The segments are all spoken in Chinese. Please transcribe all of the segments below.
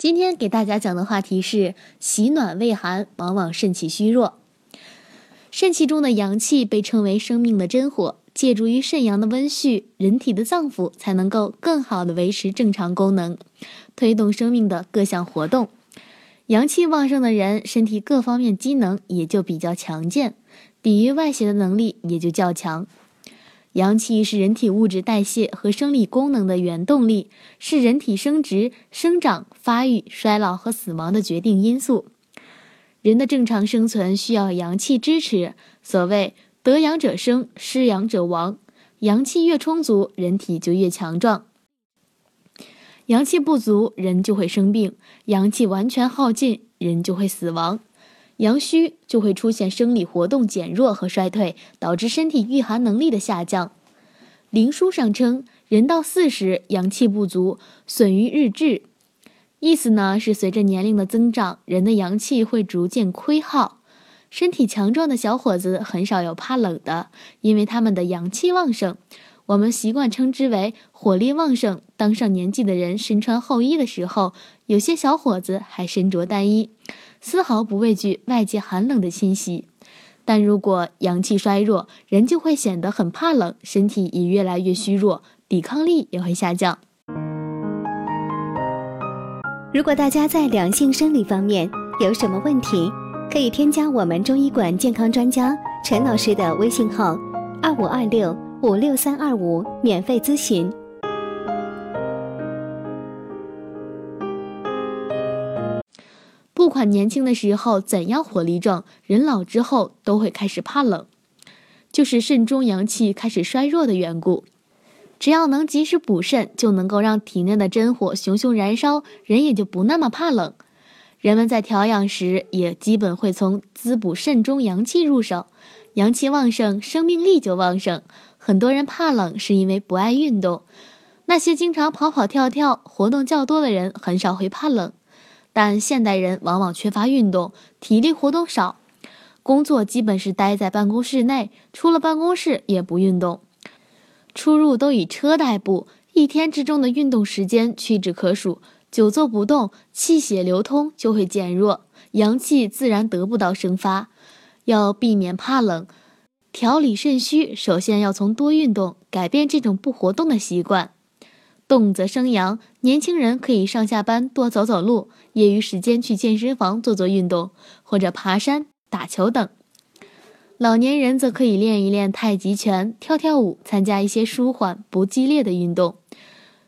今天给大家讲的话题是：喜暖畏寒，往往肾气虚弱。肾气中的阳气被称为生命的真火，借助于肾阳的温煦，人体的脏腑才能够更好的维持正常功能，推动生命的各项活动。阳气旺盛的人，身体各方面机能也就比较强健，抵御外邪的能力也就较强。阳气是人体物质代谢和生理功能的原动力，是人体生殖、生长、发育、衰老和死亡的决定因素。人的正常生存需要阳气支持。所谓“得阳者生，失阳者亡”，阳气越充足，人体就越强壮；阳气不足，人就会生病；阳气完全耗尽，人就会死亡。阳虚就会出现生理活动减弱和衰退，导致身体御寒能力的下降。灵书上称，人到四十，阳气不足，损于日志。意思呢是随着年龄的增长，人的阳气会逐渐亏耗。身体强壮的小伙子很少有怕冷的，因为他们的阳气旺盛。我们习惯称之为火力旺盛。当上年纪的人身穿厚衣的时候，有些小伙子还身着单衣。丝毫不畏惧外界寒冷的侵袭，但如果阳气衰弱，人就会显得很怕冷，身体也越来越虚弱，抵抗力也会下降。如果大家在两性生理方面有什么问题，可以添加我们中医馆健康专家陈老师的微信号：二五二六五六三二五，免费咨询。不管年轻的时候怎样火力壮，人老之后都会开始怕冷，就是肾中阳气开始衰弱的缘故。只要能及时补肾，就能够让体内的真火熊熊燃烧，人也就不那么怕冷。人们在调养时，也基本会从滋补肾中阳气入手。阳气旺盛，生命力就旺盛。很多人怕冷是因为不爱运动，那些经常跑跑跳跳、活动较多的人，很少会怕冷。但现代人往往缺乏运动，体力活动少，工作基本是待在办公室内，出了办公室也不运动，出入都以车代步，一天之中的运动时间屈指可数。久坐不动，气血流通就会减弱，阳气自然得不到生发。要避免怕冷，调理肾虚，首先要从多运动改变这种不活动的习惯。动则生阳，年轻人可以上下班多走走路，业余时间去健身房做做运动，或者爬山、打球等。老年人则可以练一练太极拳、跳跳舞，参加一些舒缓不激烈的运动。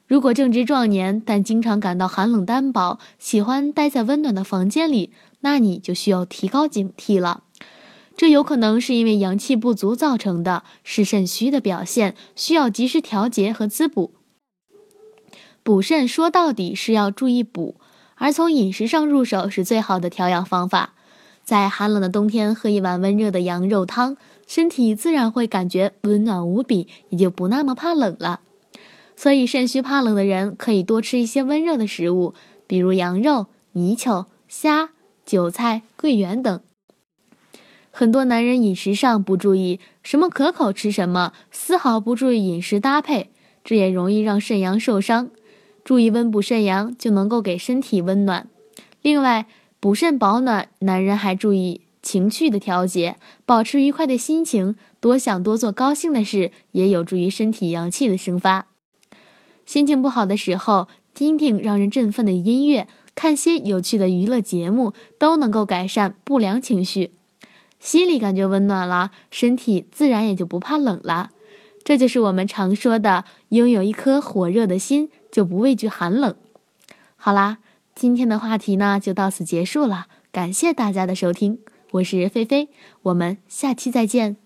如果正值壮年，但经常感到寒冷单薄，喜欢待在温暖的房间里，那你就需要提高警惕了。这有可能是因为阳气不足造成的，是肾虚的表现，需要及时调节和滋补。补肾说到底是要注意补，而从饮食上入手是最好的调养方法。在寒冷的冬天喝一碗温热的羊肉汤，身体自然会感觉温暖无比，也就不那么怕冷了。所以肾虚怕冷的人可以多吃一些温热的食物，比如羊肉、泥鳅、虾、韭菜、桂圆等。很多男人饮食上不注意，什么可口吃什么，丝毫不注意饮食搭配，这也容易让肾阳受伤。注意温补肾阳，就能够给身体温暖。另外，补肾保暖，男人还注意情绪的调节，保持愉快的心情，多想多做高兴的事，也有助于身体阳气的生发。心情不好的时候，听听让人振奋的音乐，看些有趣的娱乐节目，都能够改善不良情绪。心里感觉温暖了，身体自然也就不怕冷了。这就是我们常说的，拥有一颗火热的心。就不畏惧寒冷。好啦，今天的话题呢就到此结束了，感谢大家的收听，我是菲菲，我们下期再见。